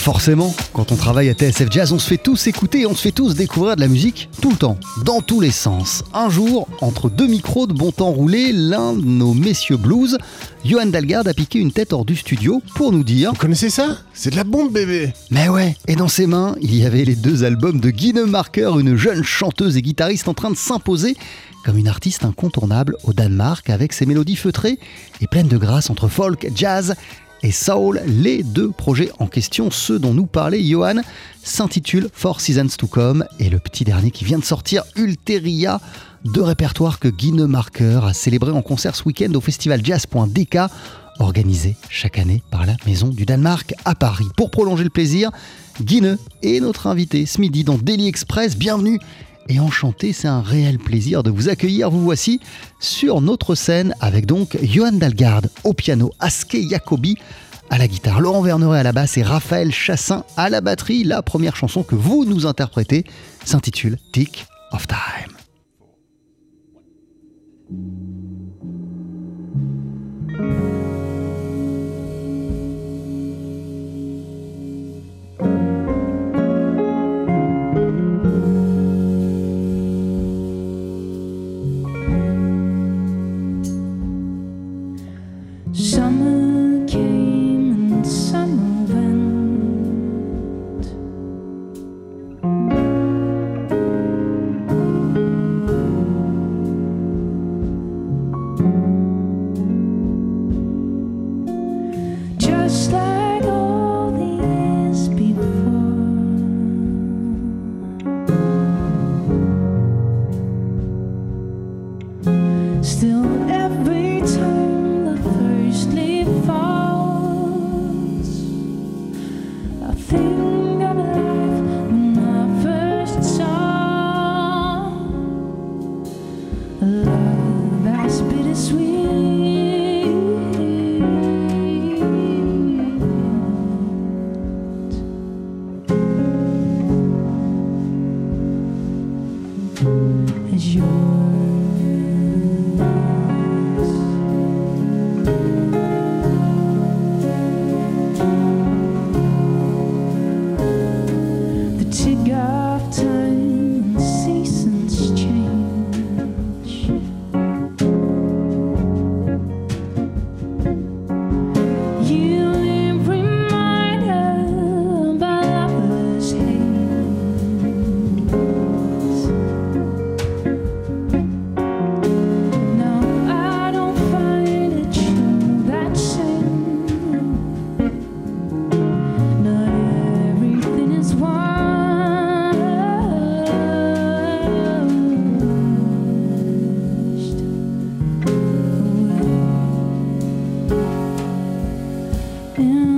Forcément, quand on travaille à TSF Jazz, on se fait tous écouter et on se fait tous découvrir de la musique tout le temps, dans tous les sens. Un jour, entre deux micros de bon temps roulé, l'un de nos messieurs blues, Johan Dalgard a piqué une tête hors du studio pour nous dire Vous connaissez ça? C'est de la bombe, bébé. Mais ouais, et dans ses mains, il y avait les deux albums de Guine Marker, une jeune chanteuse et guitariste en train de s'imposer comme une artiste incontournable au Danemark avec ses mélodies feutrées et pleines de grâce entre folk, jazz et soul. Les deux projets en question, ceux dont nous parlait Johan, s'intitulent Four Seasons to Come et le petit dernier qui vient de sortir, Ulteria, deux répertoires que Guine Marker a célébré en concert ce week-end au festival jazz.dk organisé chaque année par la Maison du Danemark à Paris. Pour prolonger le plaisir, Guine est notre invité ce midi dans Daily Express. Bienvenue et enchanté, c'est un réel plaisir de vous accueillir. Vous voici sur notre scène avec donc Johan Dalgard au piano, Aske Jacobi à la guitare, Laurent Verneret à la basse et Raphaël Chassin à la batterie. La première chanson que vous nous interprétez s'intitule Tick of Time. in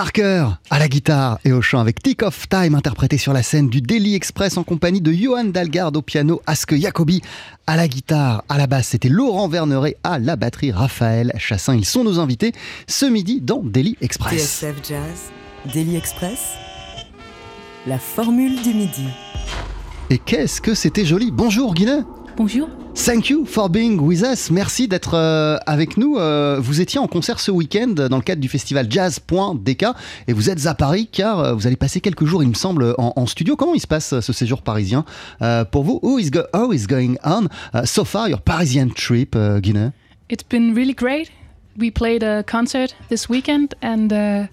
Marker à la guitare et au chant avec Tick of Time interprété sur la scène du Daily Express en compagnie de Johan Dalgard au piano, Aske Jacobi à la guitare, à la basse c'était Laurent Verneret à la batterie, Raphaël Chassin. Ils sont nos invités ce midi dans Daily Express. TSF Jazz, Daily Express, la formule du midi. Et qu'est-ce que c'était joli Bonjour Guinem Bonjour. Thank you for being with us. Merci d'être euh, avec nous. Euh, vous étiez en concert ce week-end dans le cadre du festival Jazz.dk et vous êtes à Paris car euh, vous allez passer quelques jours, il me semble, en, en studio. Comment il se passe ce séjour parisien pour vous? Who is, go- how is going on so far your Parisian trip, Guinée? It's been really great. We played a concert this weekend, and uh,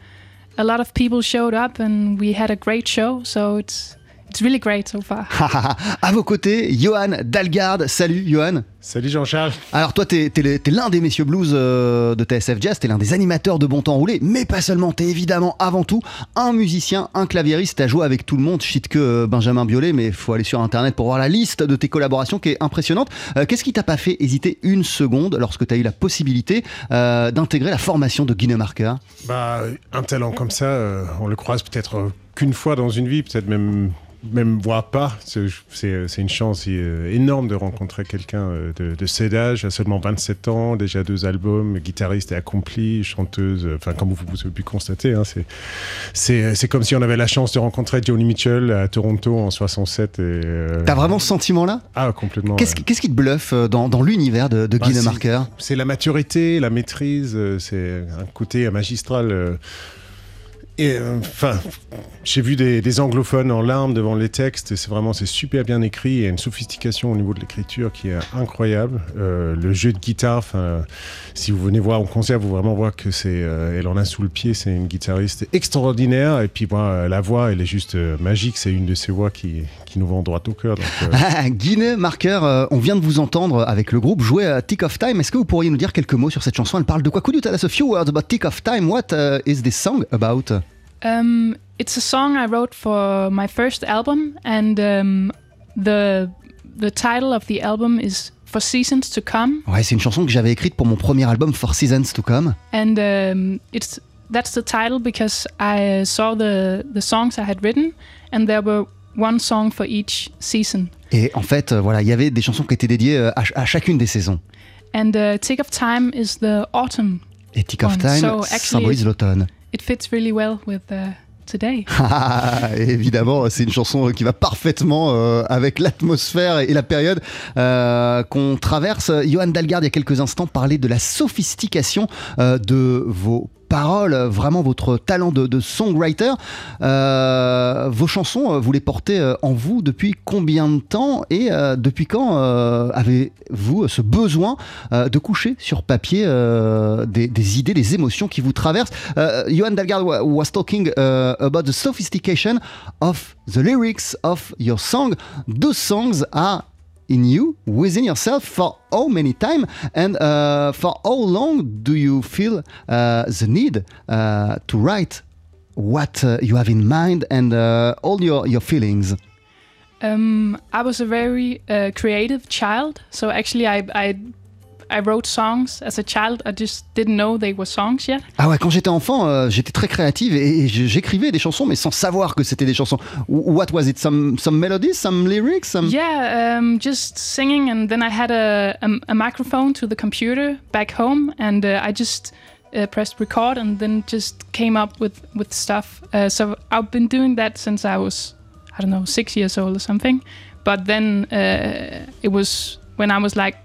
a lot of people showed up, and we had a great show. So it's really great so far. À vos côtés, Johan Dalgard. Salut Johan. Salut Jean-Charles. Alors toi, t'es t'es l'un des messieurs blues euh, de TSF Jazz, t'es l'un des animateurs de Bon Temps Roulé, mais pas seulement, t'es évidemment avant tout un musicien, un claviériste, t'as joué avec tout le monde, je cite que euh, Benjamin Biolay, mais faut aller sur internet pour voir la liste de tes collaborations qui est impressionnante. Euh, Qu'est-ce qui t'a pas fait hésiter une seconde lorsque t'as eu la possibilité euh, d'intégrer la formation de Guinée Marker? Bah, un talent comme ça, euh, on le croise peut-être qu'une fois dans une vie, peut-être même même voire pas. C'est une chance euh, énorme de rencontrer quelqu'un euh, de, de cet âge, à seulement 27 ans, déjà deux albums, guitariste et accompli, chanteuse. euh, Enfin, comme vous, vous avez pu constater, hein, c'est comme si on avait la chance de rencontrer Joni Mitchell à Toronto en 67. Et, euh, T'as vraiment ce sentiment-là? Ah, complètement. Qu'est-ce ouais. qui, te bluffe dans, dans l'univers de, de Bah, Marker? C'est la maturité, la maîtrise, c'est un côté magistral. euh, euh, enfin, j'ai vu des, anglophones en larmes devant les textes. C'est vraiment, c'est super bien écrit. Il y a une sophistication au niveau de l'écriture qui est incroyable. Euh, le jeu de guitare, si vous venez voir au concert, vous vraiment voir que c'est, euh, elle en a sous le pied. C'est une guitariste extraordinaire. Et puis, moi, la voix, elle est juste magique. C'est une de ces voix qui, qui nous vont droit au cœur. Guinée Marker, euh, on vient de vous entendre avec le groupe jouer à Tick of Time. Est-ce que vous pourriez nous dire quelques mots sur cette chanson? Elle parle de quoi? Could you tell us a few words about Tick of Time What uh, is this song about? Um, it's a song I wrote for my first album, and um, the the title of the album is For Seasons to Come, Ouais, c'est une chanson que j'avais écrite pour mon premier album For Seasons to Come. and um, it's that's the title because I saw the the songs I had written, and there were one song for each season. Et en fait, euh, voilà, il y avait des chansons qui étaient dédiées euh, à, ch- à chacune des saisons. And uh, Tick of Time is the autumn. Et Tick of. Time So, symbolise l'automne. It fits really well with uh, today. Ah, évidemment, c'est une chanson qui va parfaitement euh, avec l'atmosphère et la période euh, qu'on traverse. Johan Dalgard, il y a quelques instants, parlait de la sophistication euh, de vos paroles, vraiment votre talent de, songwriter. Euh, vos chansons, euh, vous les portez euh, en vous depuis combien de temps et depuis quand avez-vous ce besoin de coucher sur papier des, idées, des émotions qui vous traversent? Johan Dalgard wa- was talking about the sophistication of the lyrics of your song. Those songs are in you, within yourself, for how many time and uh, for how long do you feel uh, the need uh, to write what uh, you have in mind and uh, all your, your feelings? Um, I was a very uh, creative child, so actually, I, I I wrote songs as a child. I just didn't know they were songs yet. Ah ouais, quand j'étais enfant, euh, j'étais très créative et, et j'écrivais des chansons, mais sans savoir que c'était des chansons. What was it? Some, some melodies, some lyrics, some... Yeah, um, just singing, and then I had a, a, a microphone to the computer back home, and uh, I just uh, pressed record, and then just came up with with stuff. Uh, so I've been doing that since I was, I don't know, six years old or something. But then uh, it was when I was like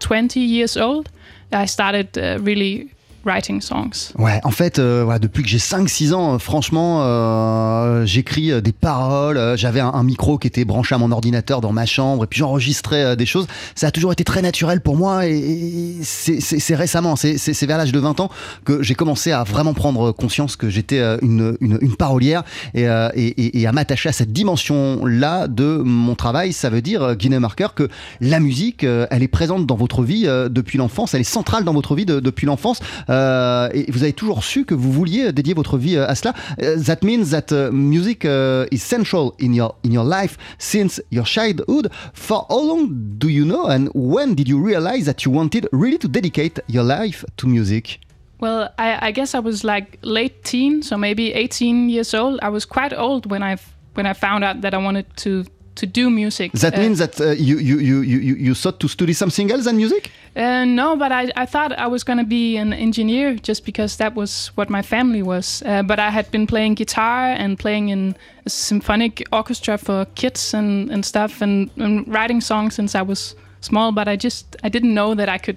20 years old, I started uh, really writing songs. Ouais, en fait, euh, voilà, depuis que j'ai 5-6 ans, euh, franchement, euh, j'écris euh, des paroles. euh, J'avais un, micro qui était branché à mon ordinateur dans ma chambre et puis j'enregistrais des choses. Ça a toujours été très naturel pour moi et, c'est- récemment, c'est vers l'âge de 20 ans que j'ai commencé à vraiment prendre conscience que j'étais une, une, une parolière et, et, et- à m'attacher à cette dimension-là de mon travail. Ça veut dire, Guinée Marker, que la musique, elle est présente dans votre vie depuis l'enfance, elle est centrale dans votre vie de- depuis l'enfance. Euh, et vous avez toujours su que vous vouliez dédier votre vie euh, à cela. Euh, that means that music is central in your in your life since your childhood. For how long do you know, and when did you realize that you wanted really to dedicate your life to music? Well, I, I guess I was like late teen, so maybe 18 years old. I was quite old when I when I found out that I wanted to to do music. That Uh, means that uh, you, you, you, you, you thought to study something else than music? Uh, no, but I, I thought I was going to be an engineer just because that was what my family was. Uh, but I had been playing guitar and playing in a symphonic orchestra for kids and, and stuff and, and writing songs since I was small. But I just I didn't know that I could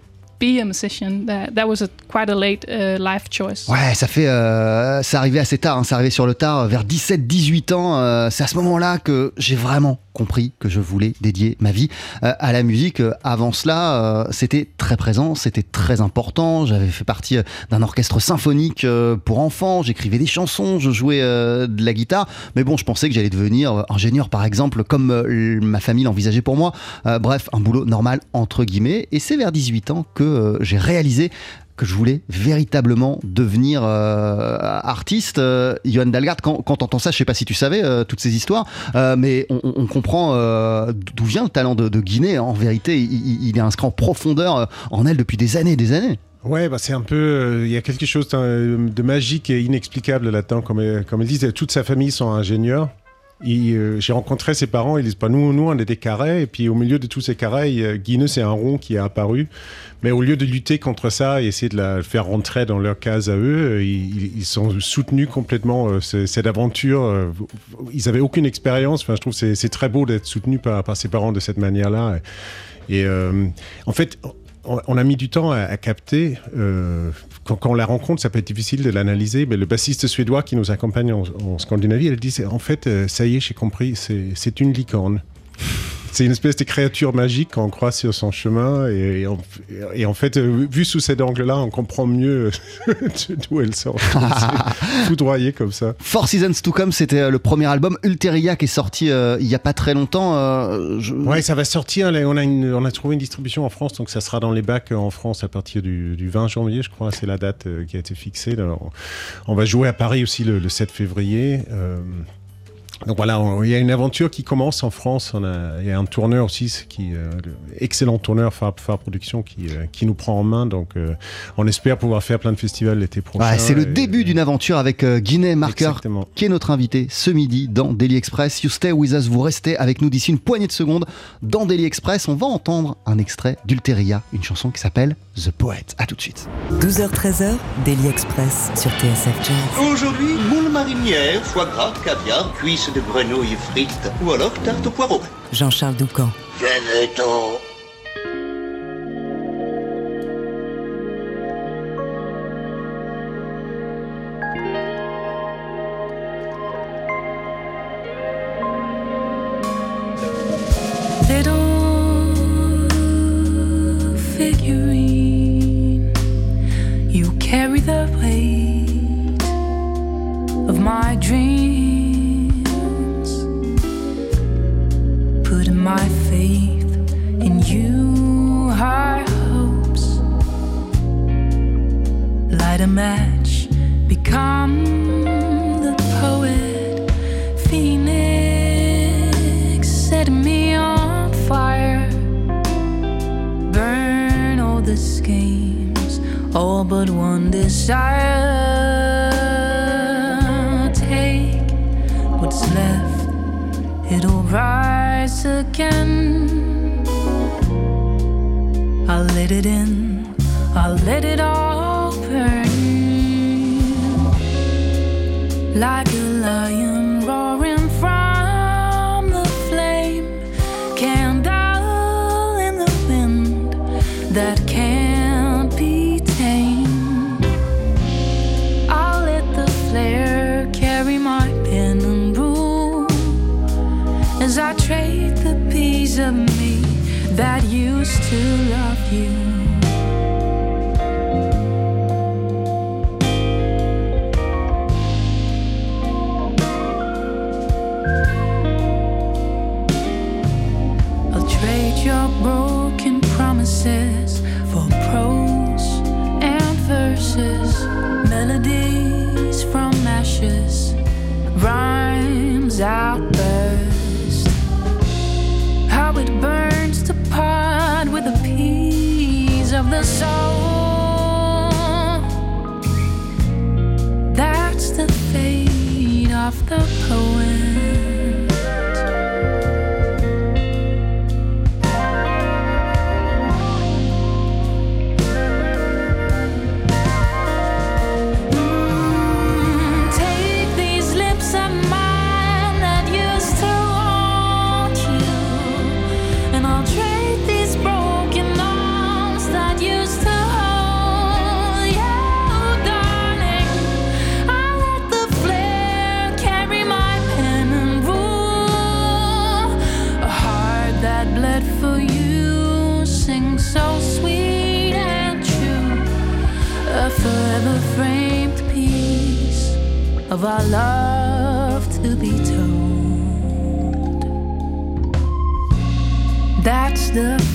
That, that was a, quite uh, life choice. Ouais, ça fait, euh, ça arrivait assez tard, hein, ça arrivait sur le tard, vers 17-18 ans. euh, c'est à ce moment-là que j'ai vraiment compris que je voulais dédier ma vie euh, à la musique. Avant cela, euh, c'était très présent, c'était très important. J'avais fait partie d'un orchestre symphonique pour enfants, j'écrivais des chansons, je jouais de la guitare. Mais bon, je pensais que j'allais devenir ingénieur, par exemple, comme ma famille l'envisageait pour moi. Bref, un boulot normal, entre guillemets. Et c'est vers 18 ans que euh, j'ai réalisé que je voulais véritablement devenir euh, artiste. Euh, Johan Dalgard, quand, quand t'entends ça, je sais pas si tu savais euh, toutes ces histoires, mais on, comprend d'où vient le talent de, Guinée. En vérité, il, il- est inscrit en profondeur en elle depuis des années et des années. Ouais, bah c'est un peu. Il y a quelque chose d'un- de magique et inexplicable là-dedans. Comme ils disent, toute sa famille sont ingénieurs. Euh, J'ai rencontré ses parents, ils disent pas nous, nous on est des carrés, et puis au milieu de tous ces carrés, Guineux c'est un rond qui est apparu. Mais au lieu de lutter contre ça et essayer de la faire rentrer dans leur case à eux, euh, ils, ils sont soutenus complètement euh, ce- cette aventure. Ils avaient aucune expérience. Enfin, je trouve c'est- c'est très beau d'être soutenu par, ses parents de cette manière-là. Et en fait, on, a mis du temps à, capter. euh, quand, on la rencontre, ça peut être difficile de l'analyser. Mais le bassiste suédois qui nous accompagne en, en Scandinavie, elle dit en fait, euh, ça y est, j'ai compris, c'est une licorne. C'est une espèce de créature magique qu'on croise sur son chemin. Et, et en, et en fait, euh, vu sous cet angle-là, on comprend mieux d'où elle sort. Foudroyé comme ça. Four Seasons to Come, c'était euh, le premier album. Ulteria qui est sorti euh, il y a pas très longtemps. euh, je- Ouais, ça va sortir. là, On a, une- on a trouvé une distribution en France, donc ça sera dans les bacs en France à partir du, du 20 janvier, je crois. C'est la date euh, qui a été fixée. Alors, on va jouer à Paris aussi le, le 7 février. Donc voilà, on- il y a une aventure qui commence en France. On a, il y a un tourneur aussi, qui, euh, le excellent tourneur Far, Far Production, qui, euh, qui nous prend en main. Donc euh, on espère pouvoir faire plein de festivals l'été prochain. Ouais, c'est le début d'une aventure avec euh, Guinée Marker, Exactement. qui est notre invité ce midi dans Daily Express. You stay with us, vous restez avec nous d'ici une poignée de secondes dans Daily Express. On va entendre un extrait d'Ulteria, une chanson qui s'appelle The Poet. À tout de suite. 12h-13h, Daily Express sur TSF Jazz. Aujourd'hui, moule marinière, foie gras, caviar, cuisses de grenouille frites ou alors tarte au poireau. Jean-Charles Doucan. Venez-t'en. That used to love you. Of our love to be told. That's the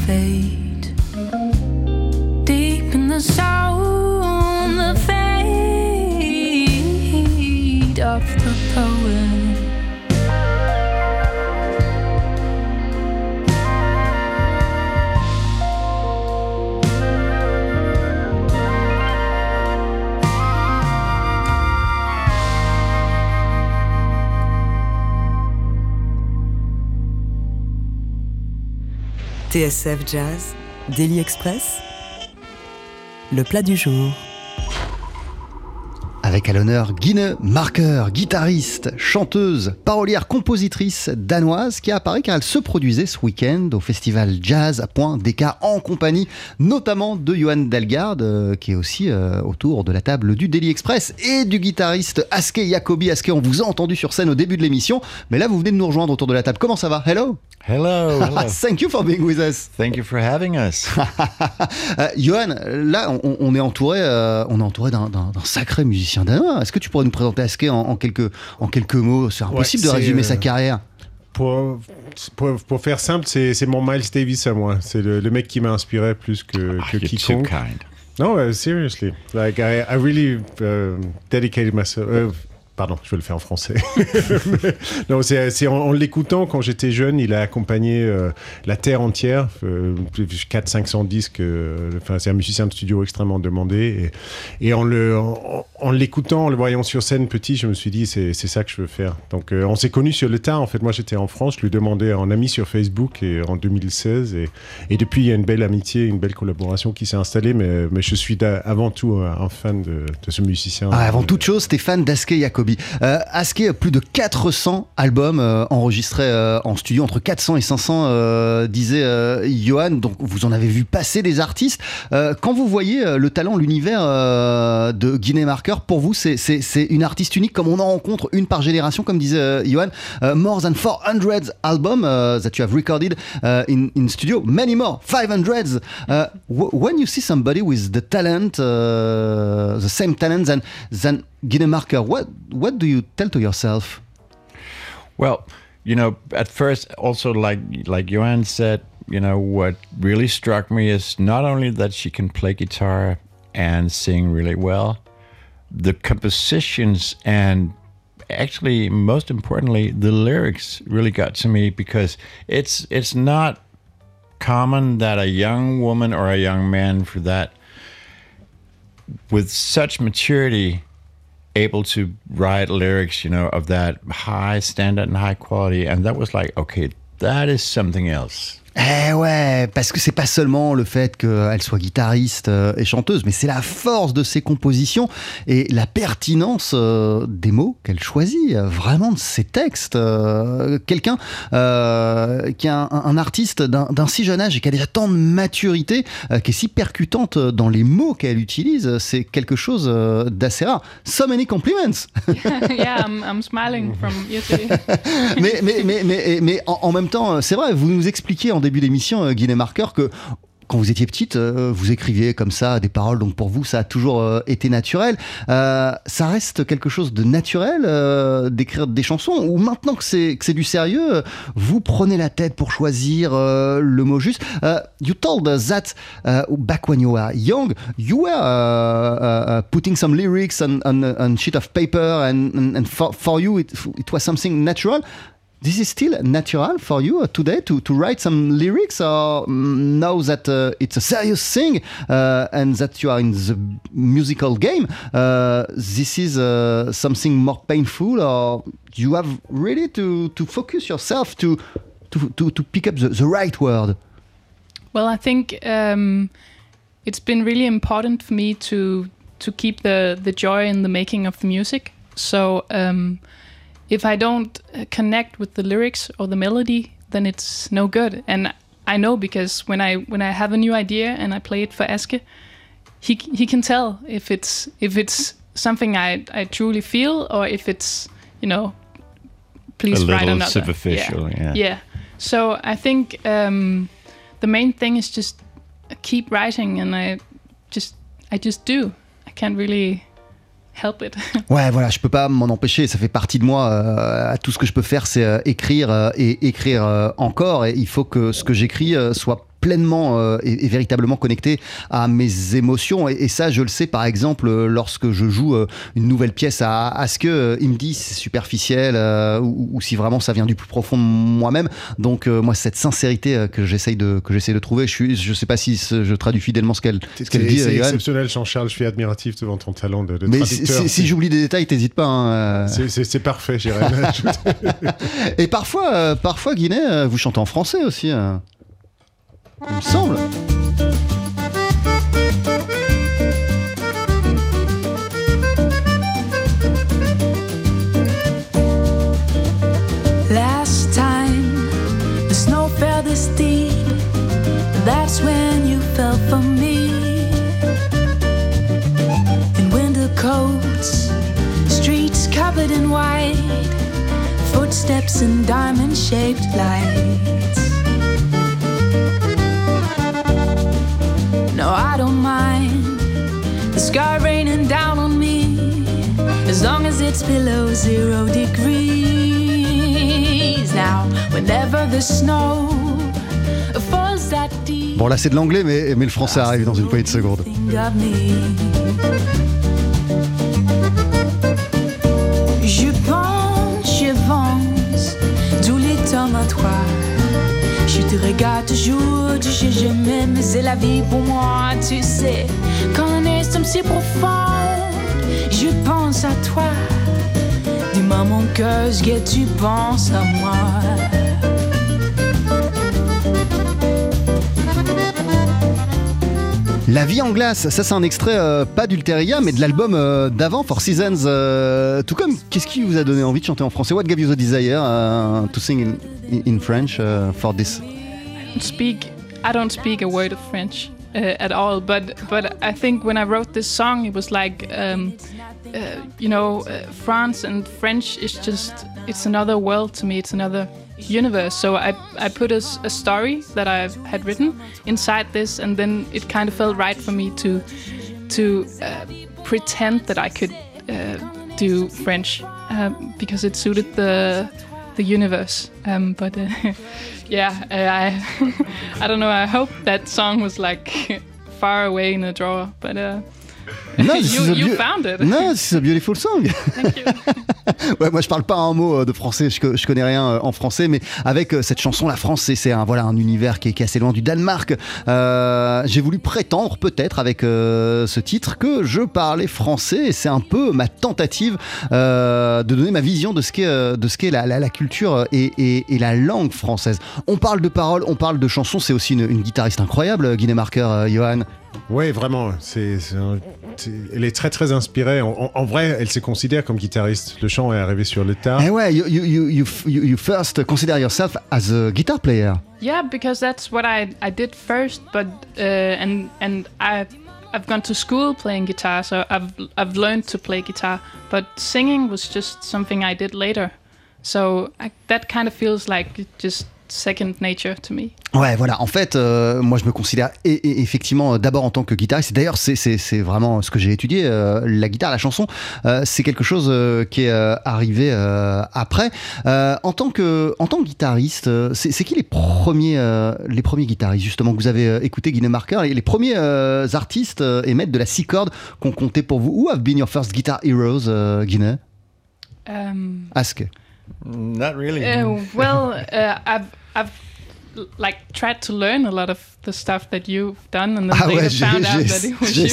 TSF Jazz, Daily Express, le plat du jour. Avec à l'honneur Guine Marker, guitariste, chanteuse, parolière, compositrice danoise qui a apparu car elle se produisait ce week-end au festival Jazz à Point DK en compagnie notamment de Johan Delgard euh, qui est aussi euh, autour de la table du Daily Express et du guitariste Aske Jacobi. Aske, on vous a entendu sur scène au début de l'émission, mais là vous venez de nous rejoindre autour de la table. Comment ça va? Hello? Hello, hello. Thank you for being with us. Thank you for having us. Euh, Johan, là, on, on est entouré, on est entouré d'un sacré musicien danois. Est-ce que tu pourrais nous présenter Aske en, en quelques, en quelques mots C'est impossible Ouais, de résumer euh, sa carrière? Pour, pour, pour faire simple, c'est c'est mon Miles Davis à moi. C'est le, le mec qui m'a inspiré plus que, que Ah, too quiconque. kind. No, uh, seriously. Like, I, I really uh, dedicated myself. uh, pardon, je vais le faire en français. Non, c'est en, en l'écoutant quand j'étais jeune, il a accompagné euh, la terre entière, euh, 400-500 disques. euh, Enfin, c'est un musicien de studio extrêmement demandé. Et, et en le, en, en l'écoutant, en le voyant sur scène petit, je me suis dit c'est ça que je veux faire. Donc, euh, on s'est connus sur le tas. En fait, moi, j'étais en France, je lui demandais en ami sur Facebook et en 2016. Et, et depuis, il y a une belle amitié, une belle collaboration qui s'est installée. Mais, mais je suis avant tout un, fan de, de ce musicien. Ah, avant toute chose, Stéphane Daske Euh, Aske a plus de 400 albums euh, enregistrés euh, en studio, entre 400 et 500, euh, disait euh, Johan. Donc vous en avez vu passer des artistes. Euh, quand vous voyez euh, le talent, l'univers euh, de Guinée Marker, pour vous, c'est- une artiste unique, comme on en rencontre une par génération, comme disait euh, Johan. Euh, more than 400 albums that you have recorded in, studio, many more, 500. Uh, when you see somebody with the talent, uh, the same talent than, than Guinea Marker, what, what do you tell to yourself? Well, you know, at first, also like like Joanne said, you know, what really struck me is not only that she can play guitar and sing really well, the compositions and actually most importantly the lyrics really got to me because it's it's not common that a young woman or a young man for that with such maturity, able to write lyrics, you know, of that high standard and high quality. And that was like, okay, that is something else. Eh ouais, parce que c'est pas seulement le fait qu'elle soit guitariste euh, et chanteuse, mais c'est la force de ses compositions et la pertinence euh, des mots qu'elle choisit, euh, vraiment de ses textes. Quelqu'un euh, qui est un, un artiste d'un si jeune âge et qui a déjà tant de maturité, qui est si percutante dans les mots qu'elle utilise, c'est quelque chose d'assez rare. So many compliments yeah, I'm, I'm smiling from ear to ear. mais, mais, mais, mais, mais en, en même temps, c'est vrai, vous nous expliquiez en début d'émission, euh, Guinée Marker, que quand vous étiez petite, euh, vous écriviez comme ça des paroles, donc pour vous, ça a toujours euh, été naturel. Ça reste quelque chose de naturel d'écrire des chansons, ou maintenant que c'est que c'est du sérieux, vous prenez la tête pour choisir le mot juste. Euh, you told us that uh, back when you were young, you were uh, uh, putting some lyrics on, on, on sheet of paper, and, and, and for, for you, it, it was something natural. This is still natural for you uh, today to, to write some lyrics, or mm, now that uh, it's a serious thing uh, and that you are in the musical game, uh, this is uh, something more painful, or you have really to, to focus yourself to, to, to, to pick up the, the right word? Well, I think um, it's been really important for me to to keep the the joy in the making of the music. So um, if I don't uh, connect with the lyrics or the melody, then it's no good. And I know because when I when I have a new idea and I play it for Aske, he he can tell if it's if it's something I I truly feel or if it's you know please A write little another superficial, yeah. yeah. So I think um, the main thing is just keep writing, and I just I just do. I can't really Ouais, voilà, je peux pas m'en empêcher, ça fait partie de moi. euh, tout ce que je peux faire, c'est euh, écrire euh, et écrire euh, encore. Et il faut que ce que j'écris euh, soit pleinement euh, et, et véritablement connecté à mes émotions et, et ça je le sais par exemple euh, lorsque je joue euh, une nouvelle pièce à Aske euh, il me dit c'est superficiel euh, ou, ou si vraiment ça vient du plus profond de moi-même donc euh, moi cette sincérité euh, que j'essaye de que j'essaye de trouver je suis je sais pas si ce- je traduis fidèlement ce qu'elle ce qu'elle dit c'est exceptionnel, Jean-Charles. Je suis admiratif devant ton talent de, de mais si, traducteur. si- si j'oublie des détails t'hésites pas hein. C'est- parfait, Jérém. Et parfois, parfois Guinée, vous chantez en français aussi. euh. Il me semble. Last time the snow fell this deep, that's when you fell for me. In winter coats, streets covered in white, footsteps in diamond shaped lights. It's below zero degrees. Now, whenever the snow falls that deep, Bon là c'est de l'anglais, mais, mais le français arrive dans une poignée de secondes. Je pense, je pense, tous les temps à toi. Je te regarde toujours, tu sais jamais, mais c'est la vie pour moi, tu sais. Quand un instant si profond, je pense à toi. Dis-moi mon cœur, ce que tu penses à moi. La vie en glace, ça c'est un extrait euh, pas d'Ulteria, mais de l'album euh, d'avant, For Seasons. euh, tout comme, qu'est-ce qui vous a donné envie de chanter en français? What gave you the desire uh, to sing in, in, French uh, for this? Don't speak I don't speak a word of French uh, at all but but I think when I wrote this song it was like um, uh, you know uh, France and French is just it's another world to me it's another universe so I, I put a story that I had written inside this and then it kind of felt right for me to to uh, pretend that I could uh, do French um, because it suited the the universe. Um, but uh, yeah, I I don't know. I hope that song was like far away in a drawer, but No, you you found it. No, this is a beautiful song. Thank you. Ouais, moi je parle pas un mot euh, de français, je, je connais rien euh, en français, mais avec euh, cette chanson, la France, c'est- un, voilà, un univers qui est, qui est assez loin du Danemark. Euh, J'ai voulu prétendre, peut-être, avec euh, ce titre, que je parlais français, et c'est un peu ma tentative euh, de donner ma vision de ce qu'est de ce qu'est la, la- la culture et, et- et la langue française. On parle de paroles, on parle de chansons, c'est aussi une, une guitariste incroyable, Guinée Marker, Johan. Oui, vraiment. C'est, c'est un- c'est- elle est très très inspirée. En, en- en vrai, elle se considère comme guitariste. Le chant est arrivé sur le tard. Eh ouais, you, you, you, you, you- you first consider yourself as a guitar player. Yeah, because that's what I I did first. But uh, and and I I've gone to school playing guitar, so I've I've learned to play guitar. But singing was just something I did later. So I, that kind of feels like just second nature to me. Ouais, voilà. En fait, euh, moi, je me considère et, et- effectivement euh, d'abord en tant que guitariste. D'ailleurs, c'est- vraiment ce que j'ai étudié. euh, la guitare, la chanson, euh, c'est quelque chose qui est arrivé après. En tant que en tant que guitariste, c'est qui les premiers les premiers guitaristes justement que vous avez écouté, Guinée Marker, les, les premiers artistes et maîtres de la six cordes qu'on comptait pour vous? Who have been your first guitar heroes, Guinée? Um, Ask. Not really. Uh, well, uh, I've I've like tried to learn a lot of the stuff that you've done, and then Ah ouais, j'ai found out that it was you.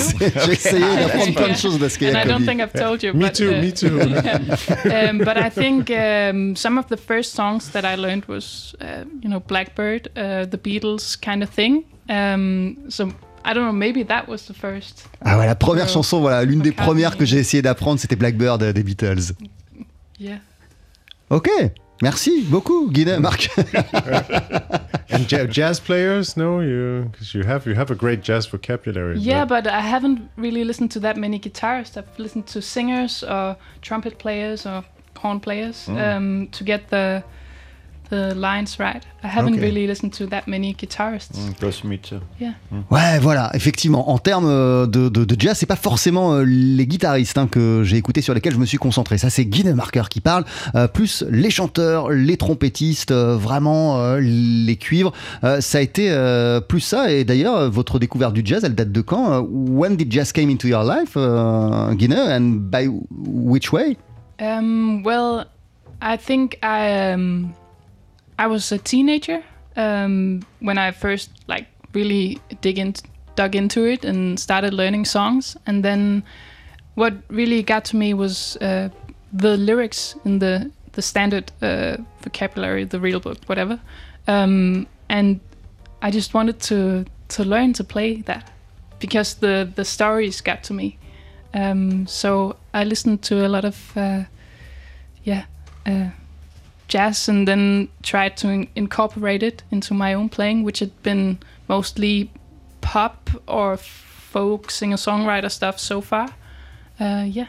j'ai essayé d'apprendre plein de choses de ce qu'il y and I don't think I've told you. Me but, too, uh, me too. um, but I think um, some of the first songs that I learned was, uh, you know, Blackbird, uh, the Beatles kind of thing. Um, so I don't know, maybe that was the first. Ah ouais, la première chanson, voilà, l'une des premières que j'ai essayé d'apprendre, c'était Blackbird euh, des Beatles. Yeah. Ok, merci beaucoup, Guinée, Marc. And ja- jazz players, no, you because you have you have a great jazz vocabulary. Yeah, but- but I haven't really listened to that many guitarists. I've listened to singers or trumpet players or horn players Mm. um, to get the lines right? I haven't Okay. really listened to that many guitarists. Mm, me too. Yeah. Ouais, voilà, effectivement, en termes euh, de, de, de jazz, c'est pas forcément euh, les guitaristes hein, que j'ai écoutés sur lesquels je me suis concentré. Ça, c'est Guinée Marker qui parle, euh, plus les chanteurs, les trompettistes, euh, vraiment euh, les cuivres. Euh, ça a été euh, plus ça. Et d'ailleurs, votre découverte du jazz, elle date de quand When did jazz came into your life, euh, Guinée, and by which way? Um, well, I think I um, I was a teenager um, when I first like really dig in, dug into it and started learning songs. And then what really got to me was uh, the lyrics in the the standard uh, vocabulary, the real book, whatever. Um, and I just wanted to to learn to play that because the the stories got to me. Um, so I listened to a lot of uh, yeah uh, jazz and then tried to in- incorporate it into my own playing, which had been mostly pop or folk singer songwriter stuff so far. Uh, yeah.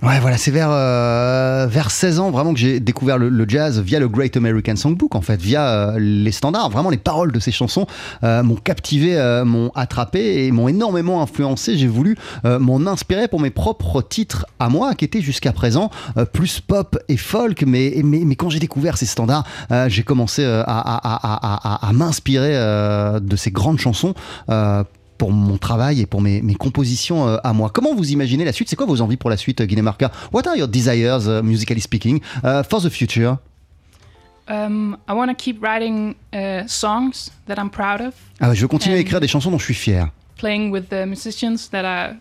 Ouais, voilà, c'est vers, euh, vers 16 ans vraiment que j'ai découvert le, jazz via le Great American Songbook, en fait, via euh, les standards. Vraiment, les paroles de ces chansons euh, m'ont captivé, euh, m'ont attrapé et m'ont énormément influencé. J'ai voulu euh, m'en inspirer pour mes propres titres à moi, qui étaient jusqu'à présent plus pop et folk. Mais, mais, mais quand j'ai découvert ces standards, j'ai commencé à, à- à- à- m'inspirer de ces grandes chansons. Euh, pour mon travail et pour mes, mes compositions euh, à moi. Comment vous imaginez la suite? C'est quoi vos envies pour la suite, Guinée Marca What are your desires, uh, musically speaking, uh, for the future? Um, I want to keep writing uh, songs that I'm proud of, ah, ouais, Je veux continuer à écrire des chansons dont je suis fier. playing with the musicians that are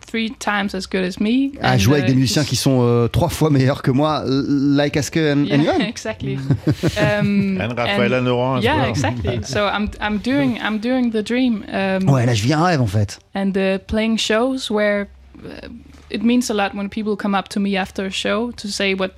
three times as good as me. À and, jouer avec uh, des musiciens qui sont euh, trois fois meilleurs que moi, like Aske and, Yeah, Johan. exactly. um, And Laurent Yeah, well. exactly. So I'm I'm doing I'm doing the dream. Um, Ouais, là je vis un rêve en fait. and uh, playing shows where uh, it means a lot when people come up to me after a show to say what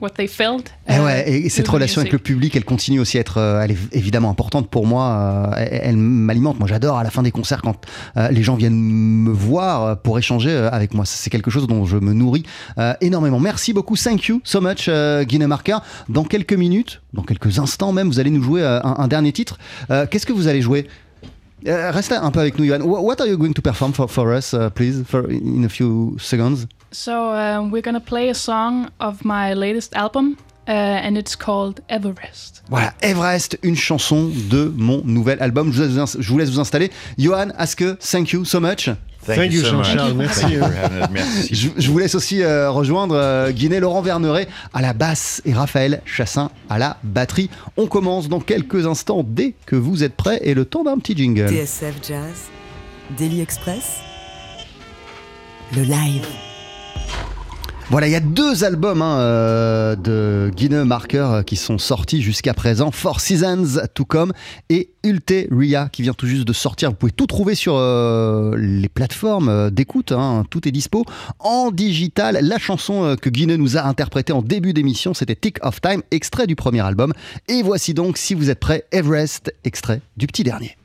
what they felt. Et, ouais, et to cette the relation avec le public, elle continue aussi à être, euh, elle est évidemment importante pour moi. euh, elle elle m'alimente. Moi, j'adore à la fin des concerts quand euh, les gens viennent me voir euh, pour échanger euh, avec moi. C'est quelque chose dont je me nourris euh, énormément. Merci beaucoup. Thank you so much, euh, Guinée Marca. Dans quelques minutes, dans quelques instants même, vous allez nous jouer euh, un, un dernier titre. Euh, Qu'est-ce que vous allez jouer? Euh, Restez un peu avec nous, Johan. What are you going to perform for, for us, uh, please, for, in a few seconds? So um, we're gonna play a song of my latest album, uh, and it's called Everest. Voilà, Everest, une chanson de mon nouvel album. Je vous laisse, je vous laisse vous installer. Johan, Aske, thank you so much. Thank you, Jean-Charles. Merci. Thank you having us. Merci. Je, je vous laisse aussi euh, rejoindre euh, Guinet Laurent Verneret à la basse et Raphaël Chassin à la batterie. On commence dans quelques instants dès que vous êtes prêts et le temps d'un petit jingle. TSF Jazz, Daily Express, le live. Voilà, il y a deux albums hein, euh, de Guinness Marker euh, qui sont sortis jusqu'à présent. Four Seasons to Come et Ulteria qui vient tout juste de sortir. Vous pouvez tout trouver sur euh, les plateformes d'écoute. hein, tout est dispo en digital. La chanson que Guinness nous a interprétée en début d'émission, c'était Tick of Time, extrait du premier album. Et voici donc, si vous êtes prêts, Everest, extrait du petit dernier.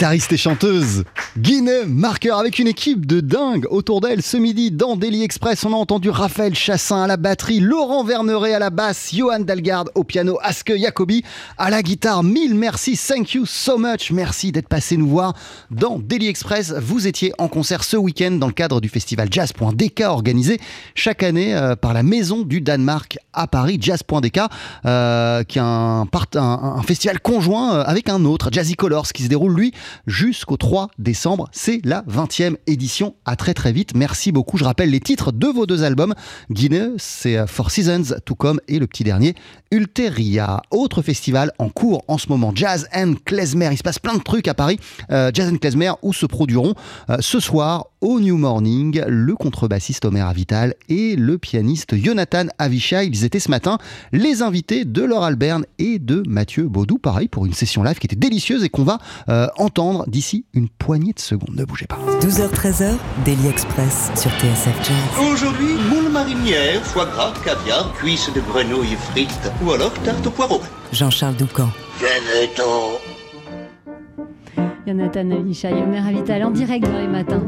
Guitariste et chanteuse, Guinée Marker avec une équipe de dingue autour d'elle ce midi dans Daily Express. On a entendu Raphaël Chassin à la batterie, Laurent Verneret à la basse, Johan Dalgard au piano, Aske Jacobi à la guitare. Mille merci, thank you so much. Merci d'être passé nous voir dans Daily Express. Vous étiez en concert ce week-end dans le cadre du festival Jazz.dk organisé chaque année euh, par la Maison du Danemark à Paris, Jazz.dk, euh, qui est un festival conjoint euh, avec un autre, Jazzy Colors, qui se déroule lui jusqu'au 3 décembre. C'est la 20e édition. À très très vite. Merci beaucoup. Je rappelle les titres de vos deux albums. Guinée, c'est euh, Four Seasons, tout comme, et le petit dernier, Ulteria. Autre festival en cours en ce moment, Jazz and Klezmer. Il se passe plein de trucs à Paris. Euh, Jazz and Klezmer, où se produiront euh, ce soir au New Morning le contrebassiste Omer Avital et le pianiste Jonathan Avishai. Ils étaient ce matin les invités de Laure Alberne et de Mathieu Baudou. Pareil pour une session live qui était délicieuse et qu'on va euh, entendre d'ici une poignée de secondes. Ne bougez pas. 12h-13h, Daily Express sur TSF Jazz. Aujourd'hui, moule marinière, foie gras, caviar, cuisses de grenouille frites ou alors tarte au poireau. Jean-Charles Doucan. Jonathan Avishai, Omer Avital en direct dans les matins.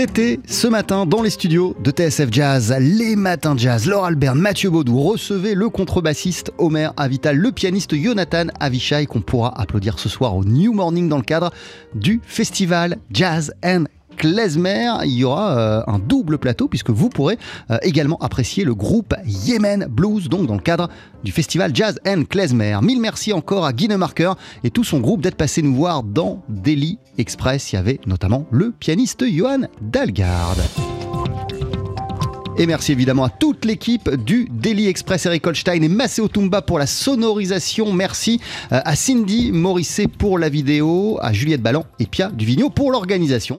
C'était ce matin dans les studios de TSF Jazz, les matins jazz. Laure Albert, Mathieu Baudou recevez le contrebassiste Omer Avital, le pianiste Jonathan Avishai qu'on pourra applaudir ce soir au New Morning dans le cadre du festival Jazz and Klezmer. Il y aura euh, un double plateau puisque vous pourrez euh, également apprécier le groupe Yemen Blues, donc dans le cadre du festival Jazz and Klezmer. Mille merci encore à Guy Marker et tout son groupe d'être passé nous voir dans Daily Express. Il y avait notamment le pianiste Johan Dalgard. Et merci évidemment à toute l'équipe du Daily Express, Eric Holstein et Maceo Tumba pour la sonorisation. Merci euh, à Cindy Morisset pour la vidéo, à Juliette Ballan et Pia Duvigneau pour l'organisation.